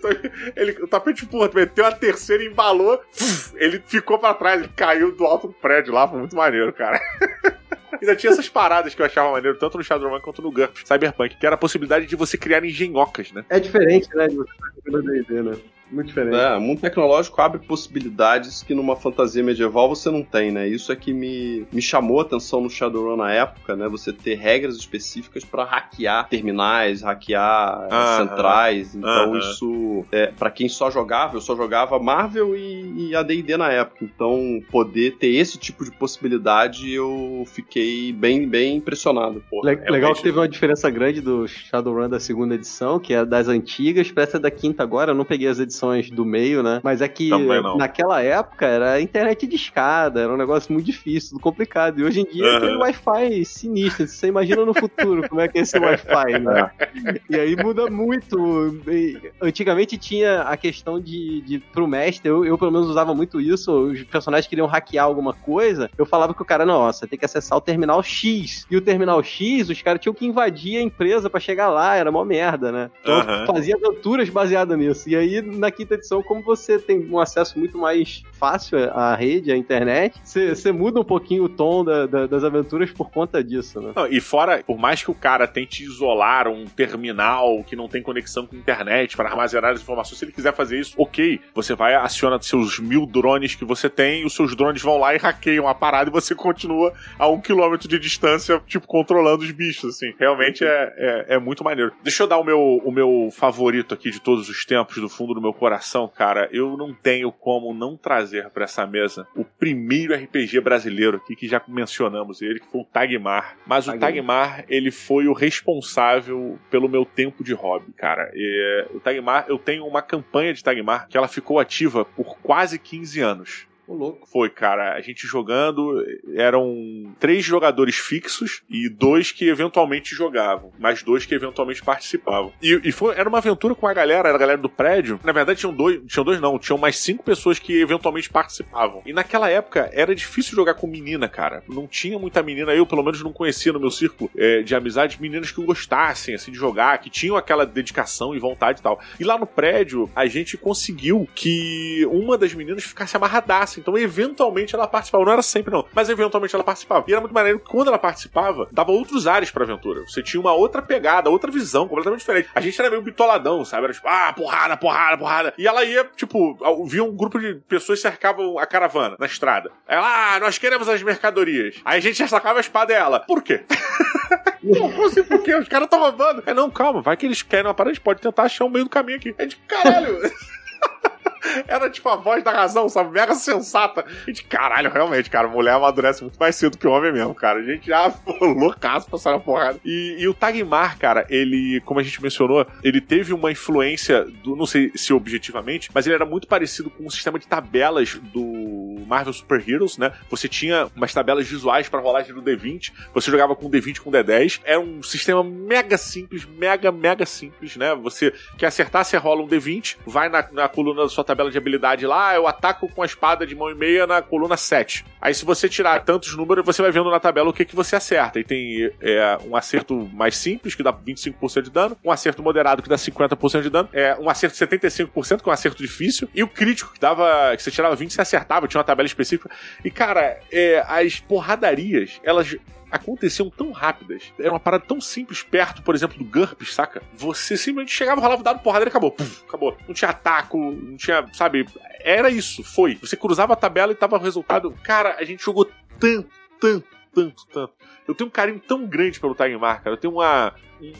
Então, ele, o tapete, porra, meteu a terceira, embalou, ele ficou para trás, ele caiu do alto do prédio lá, foi muito maneiro, cara. Ainda tinha essas paradas que eu achava maneiro, tanto no Shadowrun quanto no GURPS Cyberpunk, que era a possibilidade de você criar engenhocas, né? É diferente, né, de você né? Muito diferente. É, o mundo tecnológico abre possibilidades que numa fantasia medieval você não tem, né? Isso é que me, me chamou a atenção no Shadowrun na época, né? Você ter regras específicas para hackear terminais, hackear uh -huh. centrais. Então uh -huh. isso, é, para quem só jogava, eu só jogava Marvel e, e AD&D na época. Então poder ter esse tipo de possibilidade eu fiquei bem, bem impressionado. Porra, Le legal que teve uma diferença grande do Shadowrun da segunda edição, que é das antigas, para essa da quinta agora. Eu não peguei as edições edições do meio, né? Mas é que naquela época era internet de escada, era um negócio muito difícil, complicado. E hoje em dia uhum. tem Wi-Fi sinistro. Você imagina no futuro como é que é esse Wi-Fi, né? e aí muda muito. Antigamente tinha a questão de, de pro mestre, eu, eu pelo menos usava muito isso, os personagens queriam hackear alguma coisa, eu falava que o cara, nossa, tem que acessar o terminal X. E o terminal X, os caras tinham que invadir a empresa para chegar lá, era uma merda, né? Então uhum. fazia aventuras baseadas nisso. E aí, na quinta edição, como você tem um acesso muito mais fácil à rede, à internet, você muda um pouquinho o tom da, da, das aventuras por conta disso, né? Não, e fora, por mais que o cara tente isolar um terminal que não tem conexão com internet para armazenar as informações, se ele quiser fazer isso, ok, você vai, aciona seus mil drones que você tem, os seus drones vão lá e hackeiam a parada e você continua a um quilômetro de distância, tipo, controlando os bichos, assim. Realmente é, é, é muito maneiro. Deixa eu dar o meu, o meu favorito aqui de todos os tempos, do fundo do meu coração, cara, eu não tenho como não trazer para essa mesa o primeiro RPG brasileiro aqui que já mencionamos ele, que foi o Tagmar. Mas Tagmar. o Tagmar, ele foi o responsável pelo meu tempo de hobby, cara. E, o Tagmar, eu tenho uma campanha de Tagmar que ela ficou ativa por quase 15 anos. Louco. Foi, cara. A gente jogando, eram três jogadores fixos e dois que eventualmente jogavam. Mais dois que eventualmente participavam. E, e foi, era uma aventura com a galera, era a galera do prédio. Na verdade, tinham dois, tinham dois não, tinham mais cinco pessoas que eventualmente participavam. E naquela época era difícil jogar com menina, cara. Não tinha muita menina, eu pelo menos não conhecia no meu círculo é, de amizade meninas que gostassem, assim, de jogar, que tinham aquela dedicação e vontade e tal. E lá no prédio, a gente conseguiu que uma das meninas ficasse amarradaça então, eventualmente, ela participava. Não era sempre, não. Mas eventualmente ela participava. E era muito maneiro que quando ela participava, dava outros ares pra aventura. Você tinha uma outra pegada, outra visão, completamente diferente. A gente era meio bitoladão, sabe? Era tipo, ah, porrada, porrada, porrada. E ela ia, tipo, via um grupo de pessoas cercavam a caravana na estrada. Ela, ah, nós queremos as mercadorias. Aí a gente já sacava a espada dela. Por quê? Não, assim, por quê? Os caras estão roubando. É, não, calma, vai que eles querem uma parada, a gente pode tentar achar o meio do caminho aqui. É de caralho. Era tipo a voz da razão, sabe? Mega sensata. E de caralho, realmente, cara, mulher amadurece muito mais cedo que o homem mesmo, cara. A gente já loucaço pra sair na porrada. E, e o Tagmar, cara, ele, como a gente mencionou, ele teve uma influência do, não sei se objetivamente, mas ele era muito parecido com o sistema de tabelas do Marvel Super Heroes, né? Você tinha umas tabelas visuais para rolagem do D20, você jogava com D20 com D10. Era um sistema mega simples, mega, mega simples, né? Você quer acertar, você rola um D20, vai na, na coluna da sua tabela de habilidade lá, eu ataco com a espada de mão e meia na coluna 7. Aí se você tirar tantos números, você vai vendo na tabela o que, que você acerta. E tem é, um acerto mais simples, que dá 25% de dano, um acerto moderado, que dá 50% de dano, é, um acerto de 75%, que é um acerto difícil, e o crítico, que dava. que você tirava 20 e você acertava, tinha uma tabela específica. E, cara, é, as porradarias, elas aconteciam tão rápidas. Era uma parada tão simples perto, por exemplo, do GURPS, saca? Você simplesmente chegava, rolava o dado, porrada e acabou. Puf, acabou. Não tinha ataco, não tinha, sabe? Era isso, foi. Você cruzava a tabela e tava o resultado. Cara, a gente jogou tanto, tanto, tanto, tanto. Eu tenho um carinho tão grande pelo Tagmar, cara. Eu tenho uma,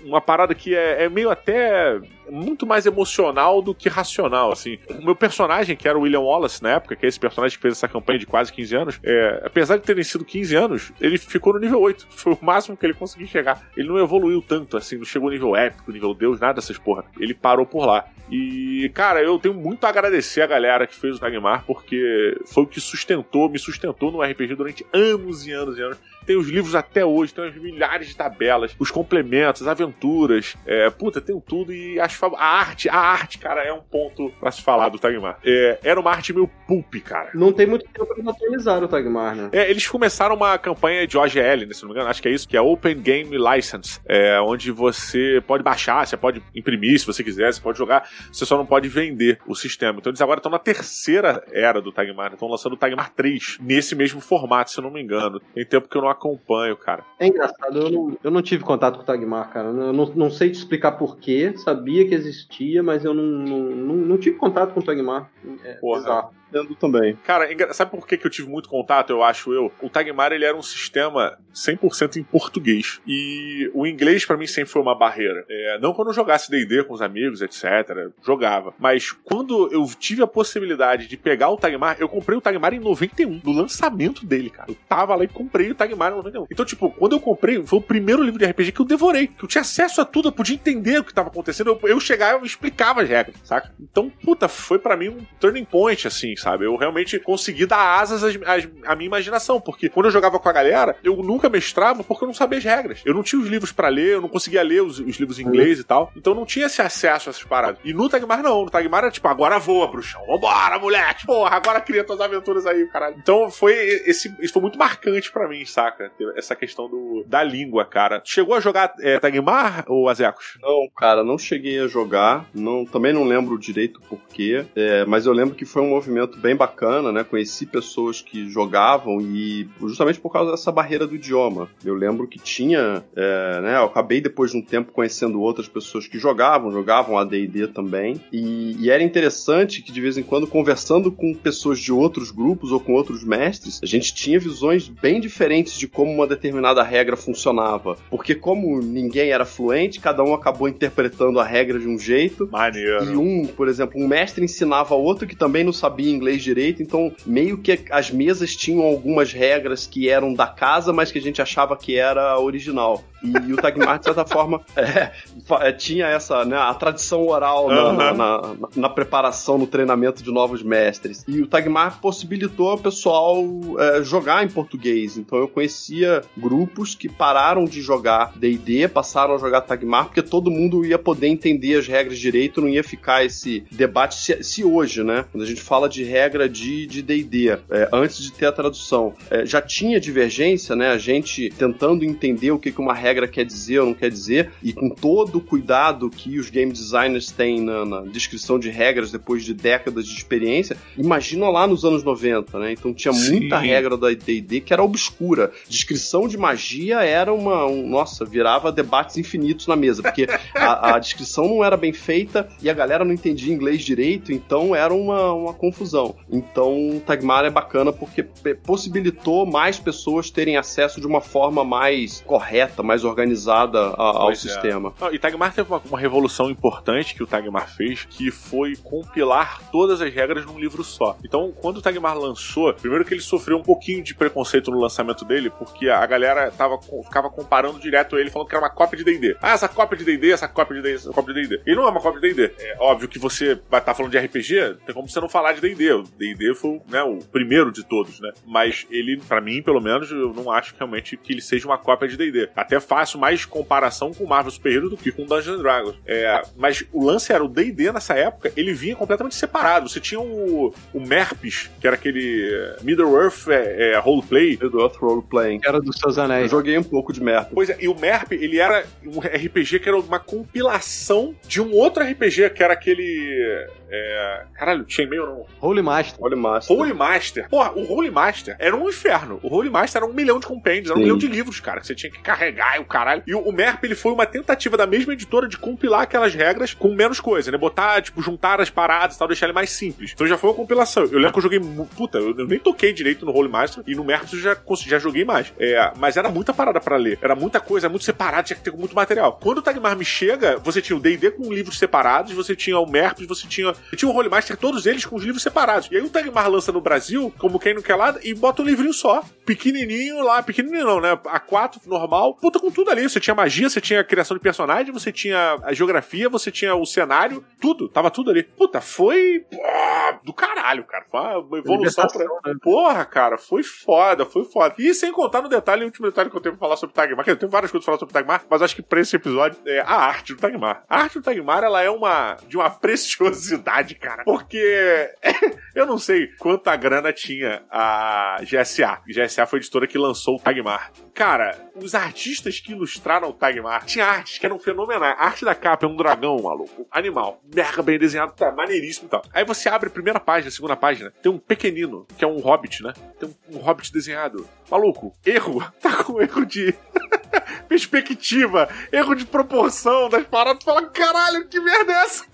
uma parada que é, é, meio até muito mais emocional do que racional, assim. O meu personagem, que era o William Wallace na época, que é esse personagem que fez essa campanha de quase 15 anos, é, apesar de terem sido 15 anos, ele ficou no nível 8. Foi o máximo que ele conseguiu chegar. Ele não evoluiu tanto, assim, não chegou nível épico, nível Deus, nada dessas porra. Ele parou por lá. E, cara, eu tenho muito a agradecer a galera que fez o Dagmar, porque foi o que sustentou, me sustentou no RPG durante anos e anos e anos. Tem os livros até hoje, tem milhares de tabelas, os complementos, as aventuras. É, puta, tem tudo e acho a arte, a arte, cara, é um ponto pra se falar do Tagmar. É, era uma arte meio pulp, cara. Não tem muito tempo pra atualizar o Tagmar, né? É, eles começaram uma campanha de OGL, né, se não me engano, acho que é isso, que é Open Game License, é, onde você pode baixar, você pode imprimir se você quiser, você pode jogar, você só não pode vender o sistema. Então eles agora estão na terceira era do Tagmar, né? estão lançando o Tagmar 3 nesse mesmo formato, se eu não me engano. Tem tempo que eu não acompanho, cara. É engraçado, eu não, eu não tive contato com o Tagmar, cara. Eu não, não sei te explicar porquê, sabia que existia, mas eu não, não, não, não tive contato com o Tagmar. É, Porra. Exato entendo também. Cara, sabe por que, que eu tive muito contato, eu acho eu? O Tagmar, ele era um sistema 100% em português. E o inglês, para mim, sempre foi uma barreira. É, não quando eu jogasse D&D com os amigos, etc. Jogava. Mas quando eu tive a possibilidade de pegar o Tagmar, eu comprei o Tagmar em 91, no lançamento dele, cara. Eu tava lá e comprei o Tagmar em 91. Então, tipo, quando eu comprei, foi o primeiro livro de RPG que eu devorei. Que eu tinha acesso a tudo, eu podia entender o que tava acontecendo. Eu, eu chegava e explicava as regras, saca? Então, puta, foi para mim um turning point, assim, sabe? Eu realmente consegui dar asas à minha imaginação, porque quando eu jogava com a galera, eu nunca mestrava porque eu não sabia as regras. Eu não tinha os livros para ler, eu não conseguia ler os, os livros em inglês uhum. e tal, então não tinha esse acesso a essas paradas. E no Tagmar não, no Tagmar era tipo, agora voa, bruxão, vambora, moleque, porra, agora cria tuas aventuras aí, caralho. Então foi esse, isso foi muito marcante para mim, saca? Essa questão do, da língua, cara. Chegou a jogar é, Tagmar ou Azecos? Não, cara, não cheguei a jogar, não, também não lembro direito porquê, é, mas eu lembro que foi um movimento bem bacana né? Conheci pessoas que jogavam e justamente por causa dessa barreira do idioma. Eu lembro que tinha, é, né? Eu acabei depois de um tempo conhecendo outras pessoas que jogavam, jogavam AD&D também e, e era interessante que de vez em quando conversando com pessoas de outros grupos ou com outros mestres, a gente tinha visões bem diferentes de como uma determinada regra funcionava, porque como ninguém era fluente, cada um acabou interpretando a regra de um jeito. Maneiro. E um, por exemplo, um mestre ensinava outro que também não sabia inglês direito então meio que as mesas tinham algumas regras que eram da casa, mas que a gente achava que era original. E, o Tagmar, de certa forma, é, é, tinha essa, né, a tradição oral uhum. na, na, na, preparação, no treinamento de novos mestres. E o Tagmar possibilitou o pessoal é, jogar em português. Então eu conhecia grupos que pararam de jogar D&D, passaram a jogar Tagmar, porque todo mundo ia poder entender as regras direito, não ia ficar esse debate se, se hoje, né, quando a gente fala de regra de D&D, é, antes de ter a tradução, é, já tinha divergência, né, a gente tentando entender o que, que uma regra regra quer dizer ou não quer dizer, e com todo o cuidado que os game designers têm na, na descrição de regras depois de décadas de experiência, imagina lá nos anos 90, né? Então tinha Sim. muita regra da D&D que era obscura. Descrição de magia era uma, um, nossa, virava debates infinitos na mesa, porque a, a, descrição não era bem feita e a galera não entendia inglês direito, então era uma, uma confusão. Então Tagmar é bacana porque possibilitou mais pessoas terem acesso de uma forma mais correta, mais mais organizada a, ao é. sistema. Não, e Tagmar teve uma, uma revolução importante que o Tagmar fez, que foi compilar todas as regras num livro só. Então, quando o Tagmar lançou, primeiro que ele sofreu um pouquinho de preconceito no lançamento dele, porque a galera tava, ficava comparando direto ele, falando que era uma cópia de D&D. Ah, essa cópia de D&D, essa cópia de D&D, essa cópia de D&D. Ele não é uma cópia de D&D. É óbvio que você vai estar falando de RPG, tem como você não falar de D&D. O D&D foi né, o primeiro de todos, né? Mas ele, pra mim, pelo menos, eu não acho realmente que ele seja uma cópia de D&D. Até faço mais comparação com Marvel Super Hero do que com Dungeons and Dragons. É, mas o lance era o D&D nessa época, ele vinha completamente separado. Você tinha o, o MERPs, que era aquele Middle-earth é, é, roleplay. Do Earth Role Playing. Era dos seus Eu anéis. joguei um pouco de merda. Pois é, e o MERP, ele era um RPG que era uma compilação de um outro RPG, que era aquele... É... Caralho, tinha e-mail não? Holy Master. O Master. Holy Master. Porra, o Holy Master era um inferno. O Holy Master era um milhão de compêndios, era um Sim. milhão de livros, cara, que você tinha que carregar e o caralho. E o, MERP, ele foi uma tentativa da mesma editora de compilar aquelas regras com menos coisa, né? Botar, tipo, juntar as paradas e tal, deixar ele mais simples. Então já foi uma compilação. Eu lembro que eu joguei. Puta, eu, nem toquei direito no Holy Master e no MERP eu já, já joguei mais. É, mas era muita parada pra ler. Era muita coisa, muito separado, tinha que ter muito material. Quando o Tagmar me chega, você tinha o DD com livros separados, você tinha o MERP, você tinha. Você tinha o Holy Master, todos eles com os livros separados. E aí o Tagmar lança no Brasil, como quem não quer lá, e bota um livrinho só. Pequenininho lá, pequenininho não, né? A4, normal. Puta com tudo ali. Você tinha magia, você tinha a criação de personagem, você tinha a geografia, você tinha o cenário, tudo. Tava tudo ali. Puta, foi. do caralho, cara. Foi uma evolução pra. Porra, cara, foi foda, foi foda. E sem contar no detalhe, o último detalhe que eu tenho pra falar sobre o Tagmar, que eu tenho várias coisas pra falar sobre o Tagmar, mas acho que pra esse episódio é a arte do Tagmar. A arte do Tagmar, ela é uma de uma preciosidade, cara. Porque eu não sei quanta grana tinha a GSA. GSA foi a editora que lançou o Tagmar. Cara, os artistas que ilustraram o Tagmar tinha artes que eram fenomenais. A arte da capa é um dragão, maluco. Animal. Mega bem desenhado, tá maneiríssimo e tal. Aí você abre a primeira página, a segunda página, tem um pequenino, que é um hobbit, né? Tem um, um hobbit desenhado. Maluco, erro. Tá com erro de perspectiva, erro de proporção das paradas. Tu fala, caralho, que merda é essa?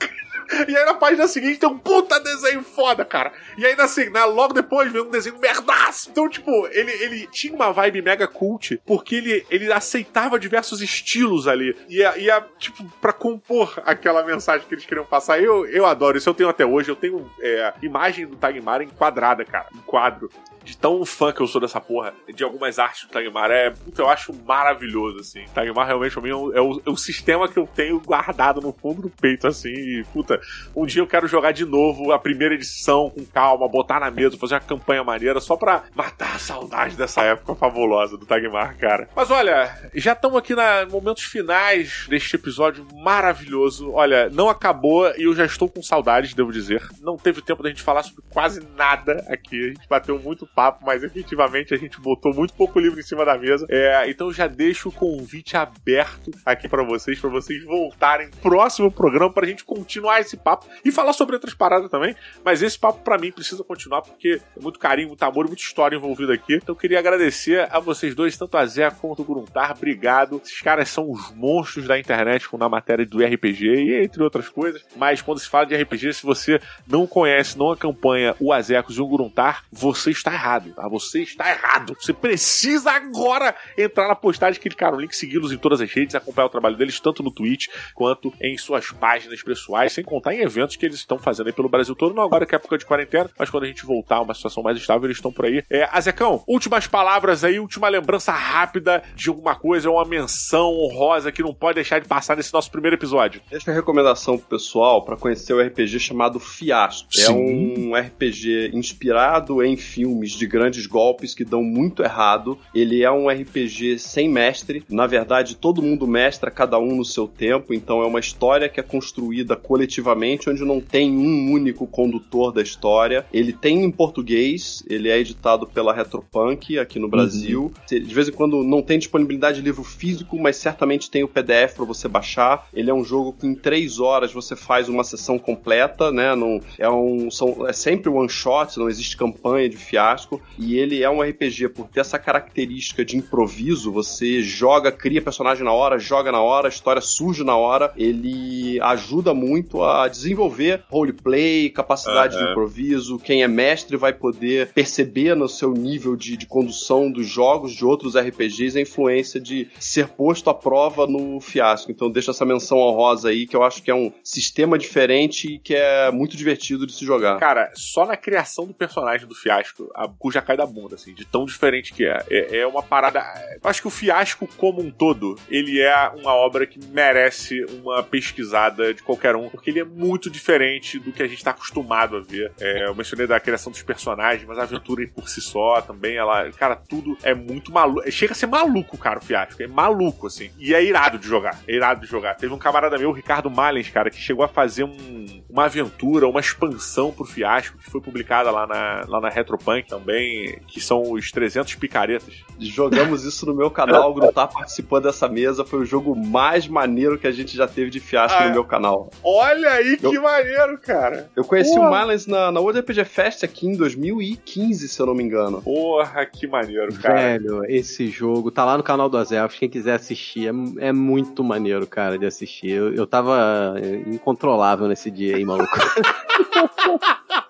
E aí na página seguinte tem um puta desenho foda, cara. E na, se- na- logo depois vem um desenho merdaço. Então, tipo, ele, ele tinha uma vibe mega cult, porque ele, ele aceitava diversos estilos ali. E, e a, tipo, pra compor aquela mensagem que eles queriam passar. Eu, eu adoro isso, eu tenho até hoje. Eu tenho é, imagem do Tagmar enquadrada, cara. Em quadro. De tão fã que eu sou dessa porra, de algumas artes do Tagmar. É, puta, eu acho maravilhoso, assim. Tagmar realmente pra mim é o, é o- é o sistema que eu tenho guardado no fundo do peito, assim. E, puta, um dia eu quero jogar de novo a primeira edição com calma, botar na mesa, fazer uma campanha maneira só pra matar a saudade dessa época fabulosa do Tagmar, cara. Mas olha, já estamos aqui nos momentos finais deste episódio maravilhoso. Olha, não acabou e eu já estou com saudades, devo dizer. Não teve tempo da gente falar sobre quase nada aqui. A gente bateu muito papo, mas efetivamente a gente botou muito pouco livro em cima da mesa. É, então já deixo o convite aberto aqui pra vocês, pra vocês voltarem próximo programa pra gente continuar esse papo e falar sobre outras paradas também. Mas esse papo pra mim precisa continuar porque é muito carinho, muito amor, muita história envolvida aqui. Então eu queria agradecer a vocês dois, tanto a Zé quanto o Gruntar. Obrigado. Esses caras são os monstros da internet na matéria do RPG e entre outras coisas. Mas quando se fala de RPG, se você não conhece, não acompanha o Azecos e o Gruntar, você está errado, tá? Você está errado. Você precisa agora entrar na postagem, clicar no link, segui-los em todas as redes, acompanhar o trabalho deles, tanto no Twitch quanto em suas páginas pessoais, sem contar em eventos que eles estão fazendo aí pelo Brasil todo, não agora que é época de quarentena, mas quando a gente voltar a uma situação mais estável, eles estão por aí. É, Azecão, últimas palavras aí, última lembrança rápida de alguma coisa, uma menção honrosa que não pode deixar de passar nesse nosso primeiro episódio. Deixa a recomendação pro pessoal para conhecer o RPG chamado Fiasco. É Sim. um RPG inspirado em filmes de grandes golpes que dão muito errado. Ele é um RPG sem mestre. Na verdade, todo mundo mestra, cada um no seu tempo. Então é uma história que é construída coletivamente, onde não tem um único condutor da história. Ele tem em português, ele é editado pela Retropunk aqui no Brasil. De vez em quando não tem disponibilidade de livro físico, mas certamente tem o PDF para você baixar. Ele é um jogo que em três horas você faz uma sessão completa, né? Não, é, um, são, é sempre one shot, não existe campanha de fiasco. E ele é um RPG por ter essa característica de improviso, você joga, cria personagem na hora, joga na hora, a história surge na hora, ele ajuda muito a desenvolver roleplay, capacidade de improviso, quem é mestre vai poder perceber no seu nível de, de condução dos jogos de outros RPGs a influência de ser posto à prova no Fiasco. Então deixa essa menção honrosa aí, que eu acho que é um sistema diferente e que é muito divertido de se jogar. Cara, só na criação do personagem do Fiasco, a cu já cai da bunda, assim, de tão diferente que é. É, é uma parada. Eu acho que o Fiasco, como um todo, ele é uma obra que merece uma pesquisada de qualquer um, porque ele é muito diferente do que a gente está acostumado a ver. É, eu mencionei da criação dos personagens, mas a aventura por si só também, ela. Cara, tudo é muito maluco. Chega a ser maluco, cara, o Fiasco. É maluco, assim. E é irado de jogar. É irado de jogar. Teve um camarada meu, o Ricardo Malens, cara, que chegou a fazer um, uma aventura, uma expansão pro Fiasco, que foi publicada lá na, lá na Retropunk também, que são os 300 picaretas. Jogamos isso no meu canal, o Grutar tá participando dessa mesa, foi o jogo mais maneiro que a gente já teve de Fiasco ah, no meu canal. Olha aí que eu, maneiro, cara! Eu conheci Porra. o Malens na, na World RPG Fest aqui em 2015, se eu não me engano. Porra, que maneiro, cara. Velho, esse jogo tá lá no canal do Azelfos, quem quiser assistir, é, é muito maneiro, cara, de assistir. Eu, eu tava incontrolável nesse dia aí, maluco.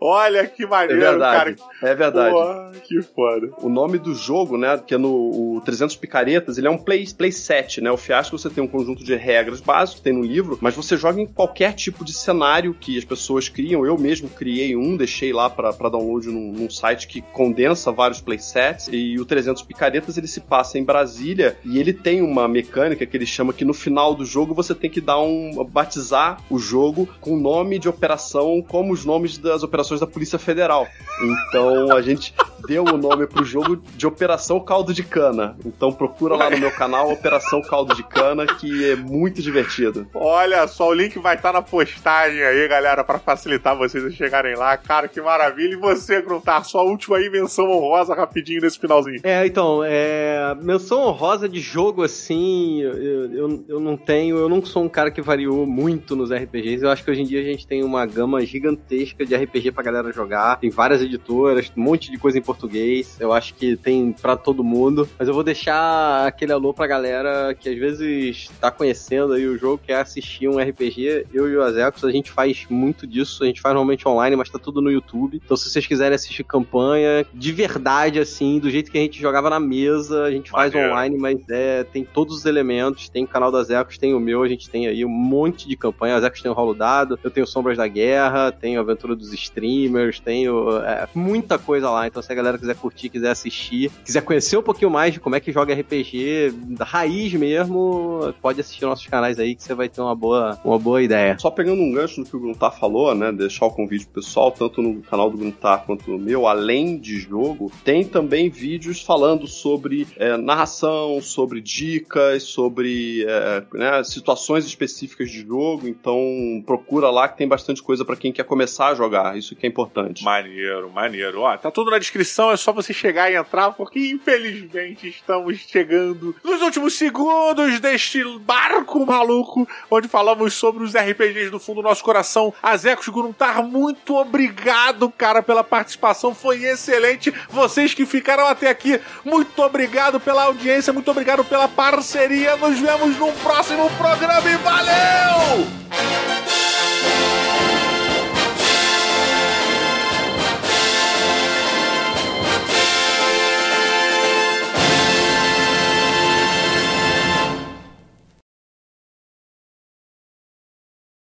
Olha que maneiro, é verdade, cara. É verdade. Pô, que foda. O nome do jogo, né, que é no o 300 Picaretas, ele é um play, play set, né? O Fiasco você tem um conjunto de regras básicas, tem no livro, mas você joga em qualquer tipo de cenário que as pessoas criam. Eu mesmo criei um, deixei lá para download num, num, site que condensa vários playsets. E o 300 Picaretas ele se passa em Brasília e ele tem uma mecânica que ele chama que no final do jogo você tem que dar um batizar o jogo com o nome de operação como os nomes das operações da Polícia Federal. Então a gente deu o nome pro jogo de Operação Caldo de Cana. Então procura lá no meu canal Operação Caldo de Cana, que é muito divertido. Olha só, o link vai estar tá na postagem aí, galera, para facilitar vocês a chegarem lá. Cara, que maravilha. E você, Gruntar, sua última aí menção honrosa rapidinho nesse finalzinho. É, então, é, menção honrosa de jogo assim, eu, eu, eu não tenho, eu não sou um cara que variou muito nos RPGs. Eu acho que hoje em dia a gente tem uma gama gigantesca de RPG pra galera jogar. Tem várias editoras, um monte de coisa em português. Eu acho que tem para todo mundo. Mas eu vou deixar aquele alô pra galera que às vezes tá conhecendo aí o jogo, quer assistir um RPG. Eu e o Azecos, a gente faz muito disso. A gente faz normalmente online, mas tá tudo no YouTube. Então se vocês quiserem assistir campanha, de verdade, assim, do jeito que a gente jogava na mesa, a gente faz online, mas é, tem todos os elementos. Tem o canal da Azecos, tem o meu, a gente tem aí um monte de campanha. A Azecos tem o Rolo Dado, eu tenho Sombras da Guerra, tenho a Aventura dos Streamers, tenho é, muita coisa lá. Então se a galera quiser curtir, quiser assistir, quiser conhecer um pouquinho mais de como é que joga RPG, da raiz mesmo, pode assistir nossos canais aí que você vai ter uma boa, uma boa ideia. Só pegando um gancho no que o Gruntar falou, né, deixar o convite pro pessoal, tanto no canal do Gruntar quanto no meu, além de jogo, tem também vídeos falando sobre é, narração, sobre dicas, sobre é, né, situações específicas de jogo, então procura lá que tem bastante coisa para quem quer começar a jogar, isso que é importante. Maneiro, maneiro. Ó, tá tudo na descrição, é só você chegar e entrar, porque infelizmente estamos chegando nos últimos segundos deste barco maluco, onde falamos sobre os RPGs do fundo do nosso coração. Azecos Gruntar, muito obrigado, cara, pela participação, foi excelente. Vocês que ficaram até aqui, muito obrigado pela audiência, muito obrigado pela parceria. Nos vemos no próximo programa e valeu!